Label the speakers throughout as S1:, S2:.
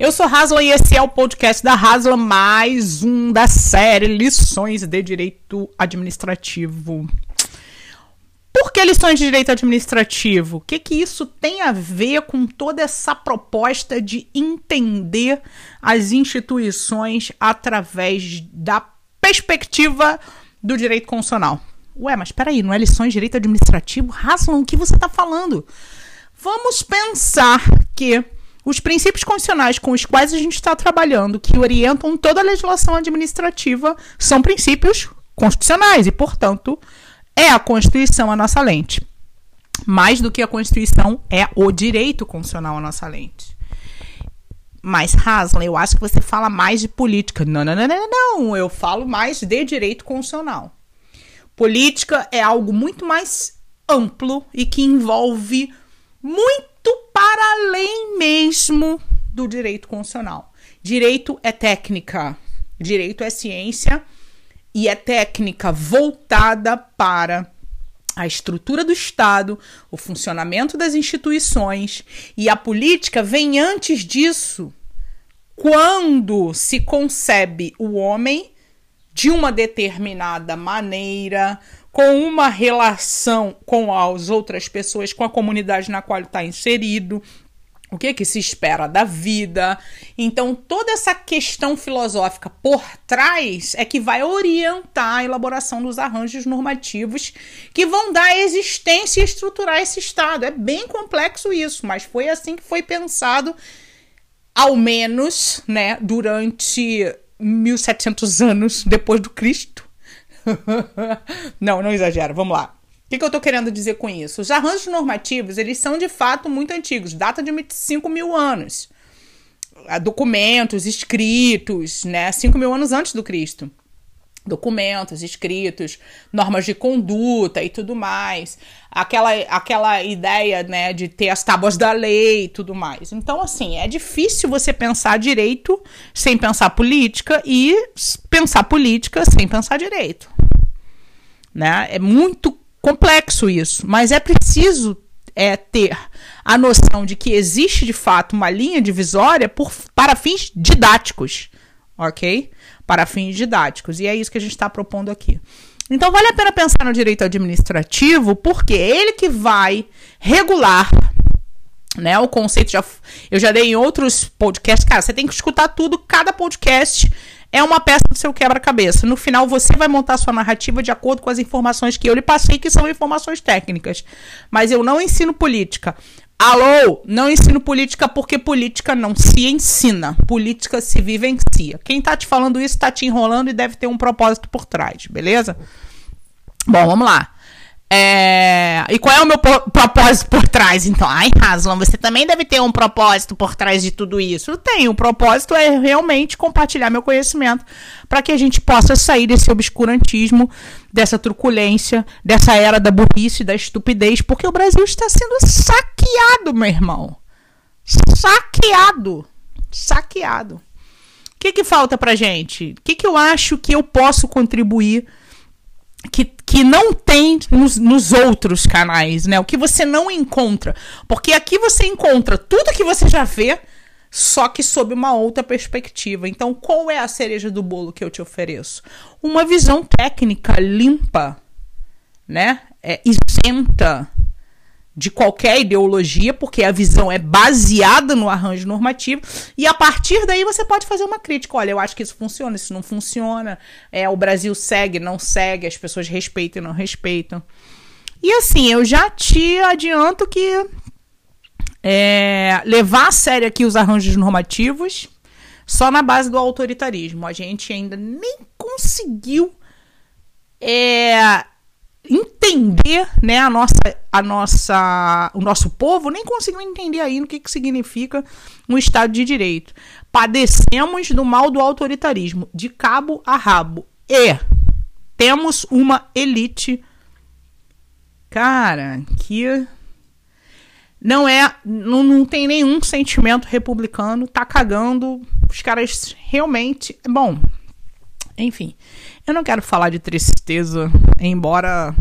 S1: Eu sou Hasla e esse é o podcast da Hasla, mais um da série Lições de Direito Administrativo. Por que lições de direito administrativo? O que, que isso tem a ver com toda essa proposta de entender as instituições através da perspectiva do direito constitucional? Ué, mas peraí, não é lições de direito administrativo? Haslam, o que você está falando? Vamos pensar que os princípios constitucionais com os quais a gente está trabalhando, que orientam toda a legislação administrativa, são princípios constitucionais e, portanto, é a Constituição a nossa lente. Mais do que a Constituição, é o direito constitucional a nossa lente. Mas, Haslam, eu acho que você fala mais de política. Não, não, não, não, não. Eu falo mais de direito constitucional. Política é algo muito mais amplo e que envolve muito para além mesmo do direito constitucional. Direito é técnica, direito é ciência e é técnica voltada para a estrutura do Estado, o funcionamento das instituições e a política vem antes disso. Quando se concebe o homem de uma determinada maneira, com uma relação com as outras pessoas, com a comunidade na qual está inserido, o que, que se espera da vida. Então, toda essa questão filosófica por trás é que vai orientar a elaboração dos arranjos normativos que vão dar existência e estruturar esse Estado. É bem complexo isso, mas foi assim que foi pensado, ao menos, né, durante 1700 anos depois do Cristo. não, não exagero. Vamos lá. O que, que eu estou querendo dizer com isso? Os arranjos normativos, eles são de fato muito antigos, data de 5 mil anos. Documentos, escritos, né? 5 mil anos antes do Cristo. Documentos, escritos, normas de conduta e tudo mais. Aquela, aquela ideia, né, de ter as tábuas da lei e tudo mais. Então, assim, é difícil você pensar direito sem pensar política e pensar política sem pensar direito. Né? É muito complexo isso, mas é preciso é, ter a noção de que existe de fato uma linha divisória por, para fins didáticos, ok? Para fins didáticos. E é isso que a gente está propondo aqui. Então vale a pena pensar no direito administrativo, porque é ele que vai regular né? O conceito já eu já dei em outros podcasts, cara, você tem que escutar tudo, cada podcast é uma peça do seu quebra-cabeça. No final, você vai montar sua narrativa de acordo com as informações que eu lhe passei, que são informações técnicas. Mas eu não ensino política. Alô, não ensino política porque política não se ensina. Política se vivencia. Quem tá te falando isso tá te enrolando e deve ter um propósito por trás, beleza? Bom, vamos lá. É... E qual é o meu propósito por trás, então? Ai, Haslam, você também deve ter um propósito por trás de tudo isso. Tenho. O propósito é realmente compartilhar meu conhecimento para que a gente possa sair desse obscurantismo, dessa truculência, dessa era da burrice, da estupidez, porque o Brasil está sendo saqueado, meu irmão. Saqueado. Saqueado. O que, que falta pra gente? O que, que eu acho que eu posso contribuir? Que, que não tem nos, nos, outros canais, né? O que você não encontra. Porque aqui você encontra tudo que você já vê, só que sob uma outra perspectiva. Então, qual é a cereja do bolo que eu te ofereço? Uma visão técnica limpa, né? É, isenta de qualquer ideologia, porque a visão é baseada no arranjo normativo, e a partir daí você pode fazer uma crítica. Olha, eu acho que isso funciona, isso não funciona, é, o Brasil segue, não segue, as pessoas respeitam, não respeitam. E assim, eu já te adianto que é, levar a sério aqui os arranjos normativos só na base do autoritarismo. A gente ainda nem conseguiu é, entender, né, a nossa, a nossa, o nosso povo nem conseguiu entender ainda o que, que significa um Estado de Direito. Padecemos do mal do autoritarismo, de cabo a rabo. E temos uma elite, cara, que não é, não, não tem nenhum sentimento republicano, tá cagando, os caras realmente, bom, enfim, eu não quero falar de tristeza, embora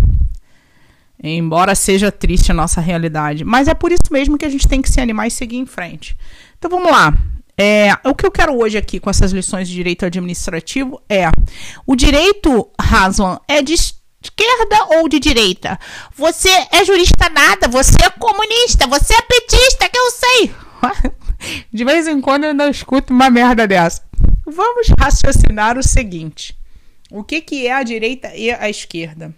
S1: embora seja triste a nossa realidade, mas é por isso mesmo que a gente tem que se animar e seguir em frente. Então vamos lá. É, o que eu quero hoje aqui com essas lições de direito administrativo é o direito, Haslam, é de esquerda ou de direita? Você é jurista nada, você é comunista, você é petista, que eu sei. De vez em quando eu ainda escuto uma merda dessa. Vamos raciocinar o seguinte: o que, que é a direita e a esquerda?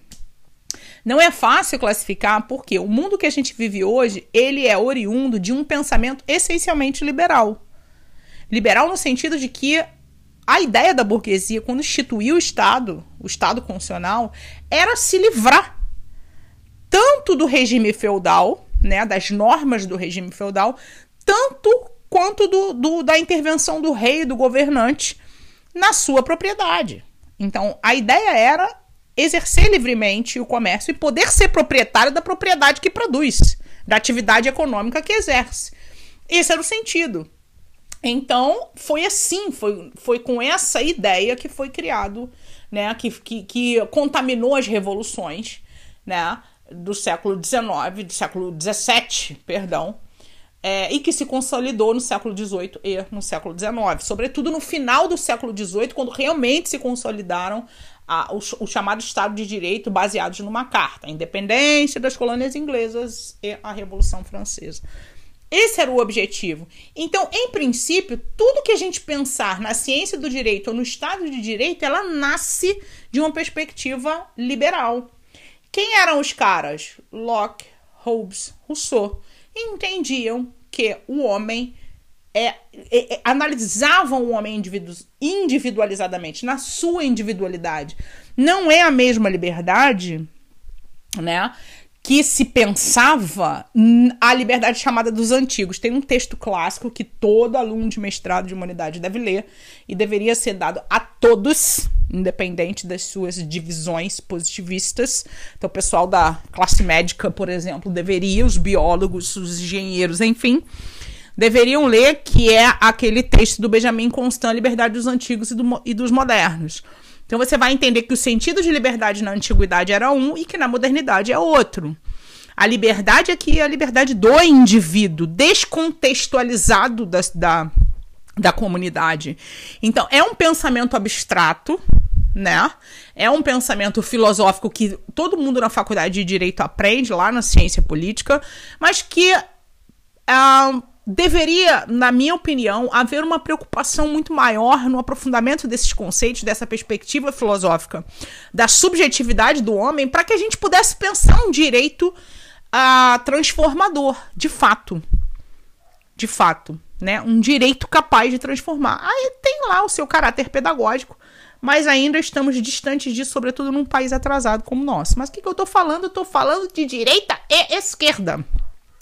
S1: Não é fácil classificar porque o mundo que a gente vive hoje, ele é oriundo de um pensamento essencialmente liberal. Liberal no sentido de que a ideia da burguesia, quando instituiu o Estado, o Estado constitucional, era se livrar tanto do regime feudal, né, das normas do regime feudal, tanto quanto do, do, da intervenção do rei do governante na sua propriedade. Então, a ideia era exercer livremente o comércio e poder ser proprietário da propriedade que produz, da atividade econômica que exerce. Esse era o sentido. Então, foi assim, foi, foi com essa ideia que foi criado, né, que, que, que contaminou as revoluções, né, do século XIX, do século XVII, perdão, é, e que se consolidou no século XVIII e no século XIX, sobretudo no final do século XVIII, quando realmente se consolidaram a, o, o, chamado Estado de Direito baseados numa carta, a independência das colônias inglesas e a Revolução Francesa. Esse era o objetivo. Então, em princípio, tudo que a gente pensar na ciência do direito ou no Estado de Direito, ela nasce de uma perspectiva liberal. Quem eram os caras? Locke, Hobbes, Rousseau. Entendiam que o homem é, é, é, analisavam o homem individu individualizadamente, na sua individualidade. Não é a mesma liberdade, né? Que se pensava a liberdade chamada dos antigos. Tem um texto clássico que todo aluno de mestrado de humanidade deve ler e deveria ser dado a todos, independente das suas divisões positivistas. Então, o pessoal da classe médica, por exemplo, deveria, os biólogos, os engenheiros, enfim, deveriam ler, que é aquele texto do Benjamin Constant, Liberdade dos Antigos e, do, e dos Modernos então você vai entender que o sentido de liberdade na antiguidade era um e que na modernidade é outro. A liberdade aqui é a liberdade do indivíduo, descontextualizado da, da, da comunidade. Então, é um pensamento abstrato, né? É um pensamento filosófico que todo mundo na faculdade de direito aprende lá na ciência política, mas que uh, deveria, na minha opinião, haver uma preocupação muito maior no aprofundamento desses conceitos, dessa perspectiva filosófica da subjetividade do homem, para que a gente pudesse pensar um direito uh, transformador, de fato. De fato, né? Um direito capaz de transformar. Aí tem lá o seu caráter pedagógico, mas ainda estamos distantes disso, sobretudo num país atrasado como o nosso. Mas o que, que eu estou falando? Eu estou falando de direita e esquerda.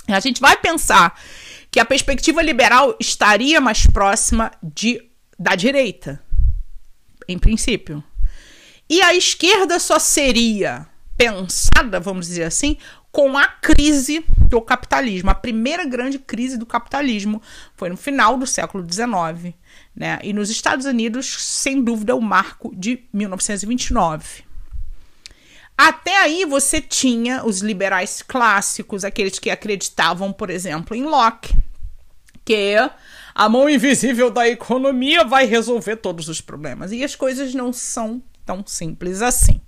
S1: A gente vai pensar que a perspectiva liberal estaria mais próxima de, da direita, em princípio. E a esquerda só seria pensada, vamos dizer assim, com a crise do capitalismo. A primeira grande crise do capitalismo foi no final do século XIX. Né? E nos Estados Unidos, sem dúvida, o marco de 1929. Até aí você tinha os liberais clássicos, aqueles que acreditavam, por exemplo, em Locke, que a mão invisível da economia vai resolver todos os problemas. E as coisas não são tão simples assim.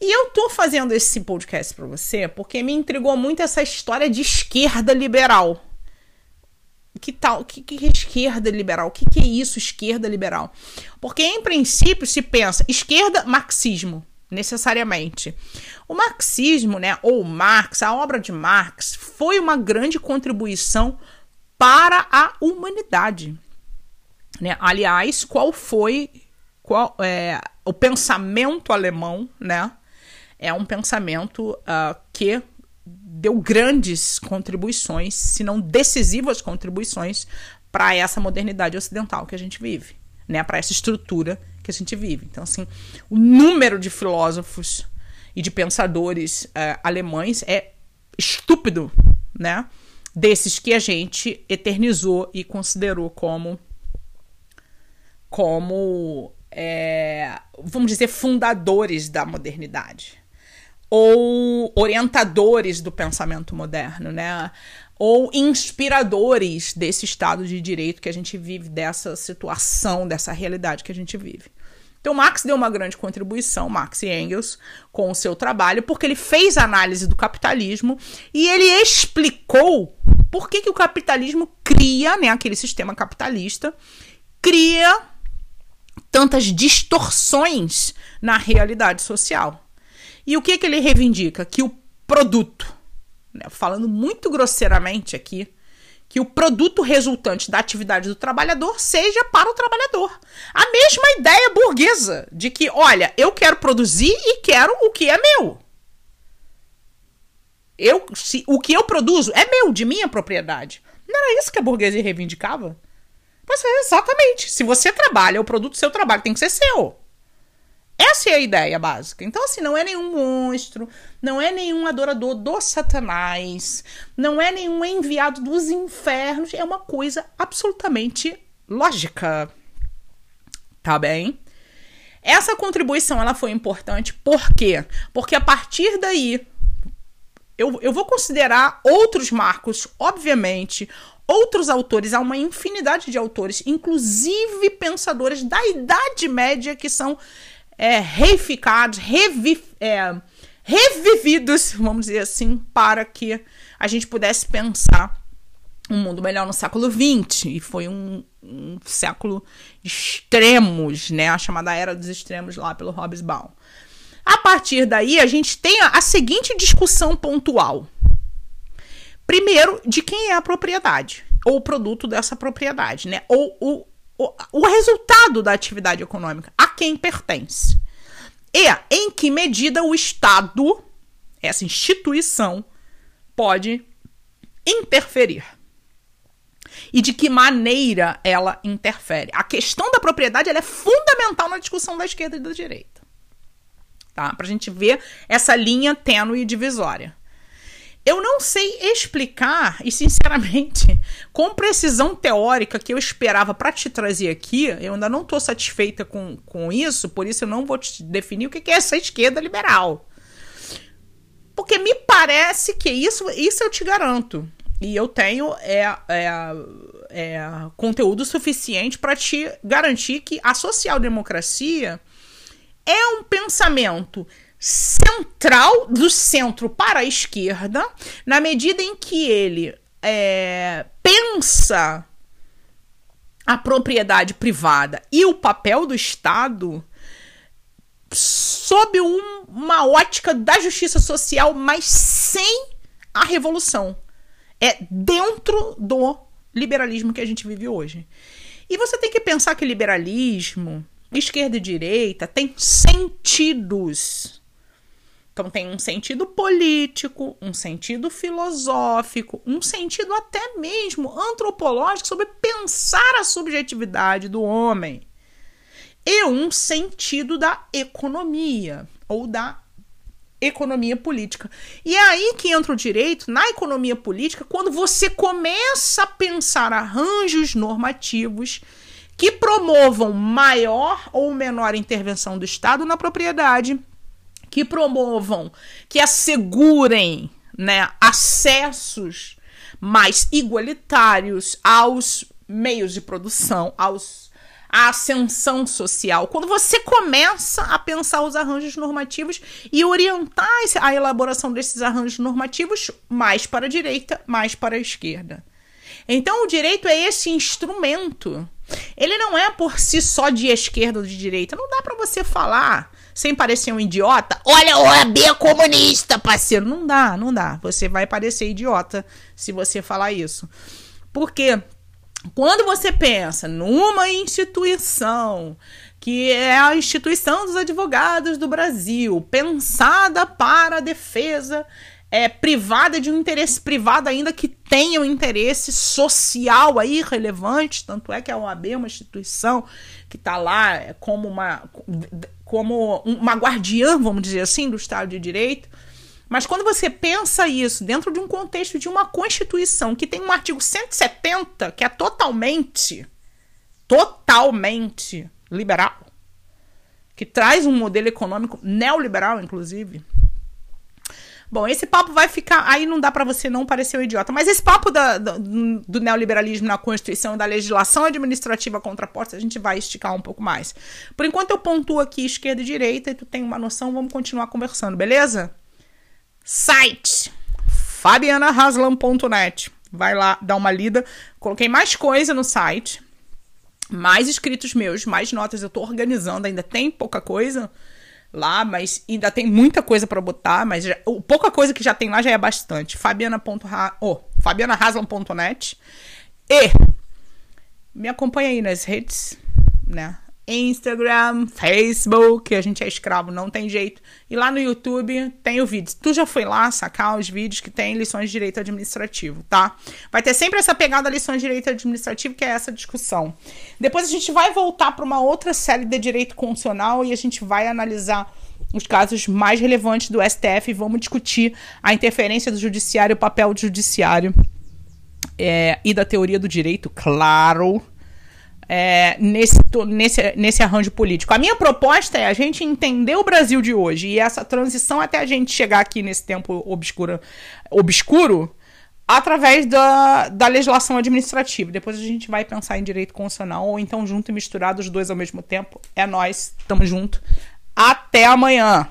S1: E eu tô fazendo esse podcast para você porque me intrigou muito essa história de esquerda liberal. Que tal? Que, que é esquerda liberal? O que, que é isso, esquerda liberal? Porque, em princípio, se pensa esquerda, marxismo necessariamente. O marxismo, né, ou Marx, a obra de Marx, foi uma grande contribuição para a humanidade. Né? Aliás, qual foi qual, é, o pensamento alemão, né? É um pensamento uh, que deu grandes contribuições, se não decisivas contribuições, para essa modernidade ocidental que a gente vive, né? Para essa estrutura que a gente vive. Então, assim, o número de filósofos e de pensadores uh, alemães é estúpido, né? Desses que a gente eternizou e considerou como como é, vamos dizer fundadores da modernidade ou orientadores do pensamento moderno, né? Ou inspiradores desse Estado de Direito que a gente vive, dessa situação, dessa realidade que a gente vive. Então, Marx deu uma grande contribuição, Marx e Engels, com o seu trabalho, porque ele fez análise do capitalismo e ele explicou por que, que o capitalismo cria, né, aquele sistema capitalista, cria tantas distorções na realidade social. E o que, que ele reivindica? Que o produto, falando muito grosseiramente aqui, que o produto resultante da atividade do trabalhador seja para o trabalhador. A mesma ideia burguesa de que, olha, eu quero produzir e quero o que é meu. Eu, se, o que eu produzo é meu, de minha propriedade. Não era isso que a burguesia reivindicava? Pois é, exatamente. Se você trabalha, o produto do seu trabalho tem que ser seu. Essa é a ideia básica. Então, assim, não é nenhum monstro, não é nenhum adorador do Satanás, não é nenhum enviado dos infernos, é uma coisa absolutamente lógica. Tá bem? Essa contribuição ela foi importante por quê? Porque a partir daí eu, eu vou considerar outros marcos, obviamente, outros autores, há uma infinidade de autores, inclusive pensadores da Idade Média que são é, reificados, revi, é, revividos, vamos dizer assim, para que a gente pudesse pensar um mundo melhor no século XX. E foi um, um século de extremos, né? A chamada Era dos Extremos lá pelo Hobsbawm. A partir daí, a gente tem a, a seguinte discussão pontual. Primeiro, de quem é a propriedade, ou o produto dessa propriedade, né? Ou o, o, o resultado da atividade econômica, a quem pertence. E em que medida o Estado, essa instituição, pode interferir. E de que maneira ela interfere. A questão da propriedade é fundamental na discussão da esquerda e da direita. Tá? Para a gente ver essa linha tênue e divisória. Eu não sei explicar, e sinceramente, com precisão teórica que eu esperava para te trazer aqui, eu ainda não estou satisfeita com, com isso, por isso eu não vou te definir o que é essa esquerda liberal. Porque me parece que isso, isso eu te garanto. E eu tenho é, é, é conteúdo suficiente para te garantir que a social-democracia é um pensamento central do centro para a esquerda, na medida em que ele é, pensa a propriedade privada e o papel do Estado sob um, uma ótica da justiça social, mas sem a revolução. É dentro do liberalismo que a gente vive hoje. E você tem que pensar que liberalismo, esquerda e direita, tem sentidos então tem um sentido político, um sentido filosófico, um sentido até mesmo antropológico sobre pensar a subjetividade do homem. E um sentido da economia ou da economia política. E é aí que entra o direito na economia política quando você começa a pensar arranjos normativos que promovam maior ou menor intervenção do Estado na propriedade que promovam, que assegurem né, acessos mais igualitários aos meios de produção, aos ascensão social. Quando você começa a pensar os arranjos normativos e orientar a elaboração desses arranjos normativos mais para a direita, mais para a esquerda. Então, o direito é esse instrumento. Ele não é por si só de esquerda ou de direita. Não dá para você falar sem parecer um idiota, olha, o OAB é comunista, parceiro. Não dá, não dá. Você vai parecer idiota se você falar isso. Porque quando você pensa numa instituição que é a instituição dos advogados do Brasil, pensada para a defesa é, privada de um interesse privado ainda que tenha um interesse social aí relevante, tanto é que a OAB é uma instituição que está lá como uma como uma guardiã, vamos dizer assim, do Estado de Direito. Mas quando você pensa isso dentro de um contexto de uma Constituição que tem um artigo 170 que é totalmente, totalmente liberal, que traz um modelo econômico neoliberal, inclusive, Bom, esse papo vai ficar. Aí não dá para você não parecer um idiota. Mas esse papo da, do, do, neoliberalismo na Constituição, da legislação administrativa contraposta, a gente vai esticar um pouco mais. Por enquanto eu pontuo aqui esquerda e direita e tu tem uma noção, vamos continuar conversando, beleza? Site fabianahaslam.net. Vai lá dar uma lida. Coloquei mais coisa no site. Mais inscritos meus, mais notas eu tô organizando, ainda tem pouca coisa lá, mas ainda tem muita coisa para botar, mas já, pouca coisa que já tem lá já é bastante. Fabiana.ha, oh, e me acompanha aí nas redes, né? Instagram, Facebook, a gente é escravo, não tem jeito. E lá no YouTube tem o vídeo. Tu já foi lá sacar os vídeos que tem lições de direito administrativo, tá? Vai ter sempre essa pegada lições de direito administrativo, que é essa discussão. Depois a gente vai voltar para uma outra série de direito constitucional e a gente vai analisar os casos mais relevantes do STF e vamos discutir a interferência do judiciário, o papel do judiciário é, e da teoria do direito, claro é, nesse, nesse, nesse arranjo político. A minha proposta é a gente entender o Brasil de hoje e essa transição até a gente chegar aqui nesse tempo obscuro, obscuro através da, da legislação administrativa. Depois a gente vai pensar em direito constitucional ou então junto e misturado os dois ao mesmo tempo. É nós, estamos junto. Até amanhã.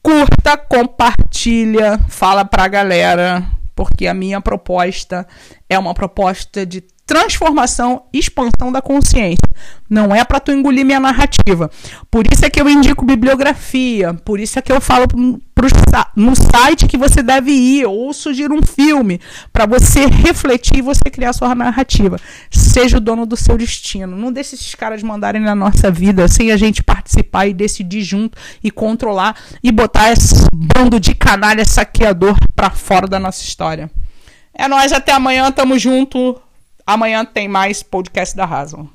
S1: Curta, compartilha, fala pra galera, porque a minha proposta é uma proposta de transformação, expansão da consciência. Não é para tu engolir minha narrativa. Por isso é que eu indico bibliografia, por isso é que eu falo pro, no site que você deve ir ou sugiro um filme para você refletir e você criar sua narrativa. Seja o dono do seu destino. Não deixe esses caras mandarem na nossa vida sem a gente participar e decidir junto e controlar e botar esse bando de canalha saqueador para fora da nossa história. É nós até amanhã, tamo junto. Amanhã tem mais podcast da Razão.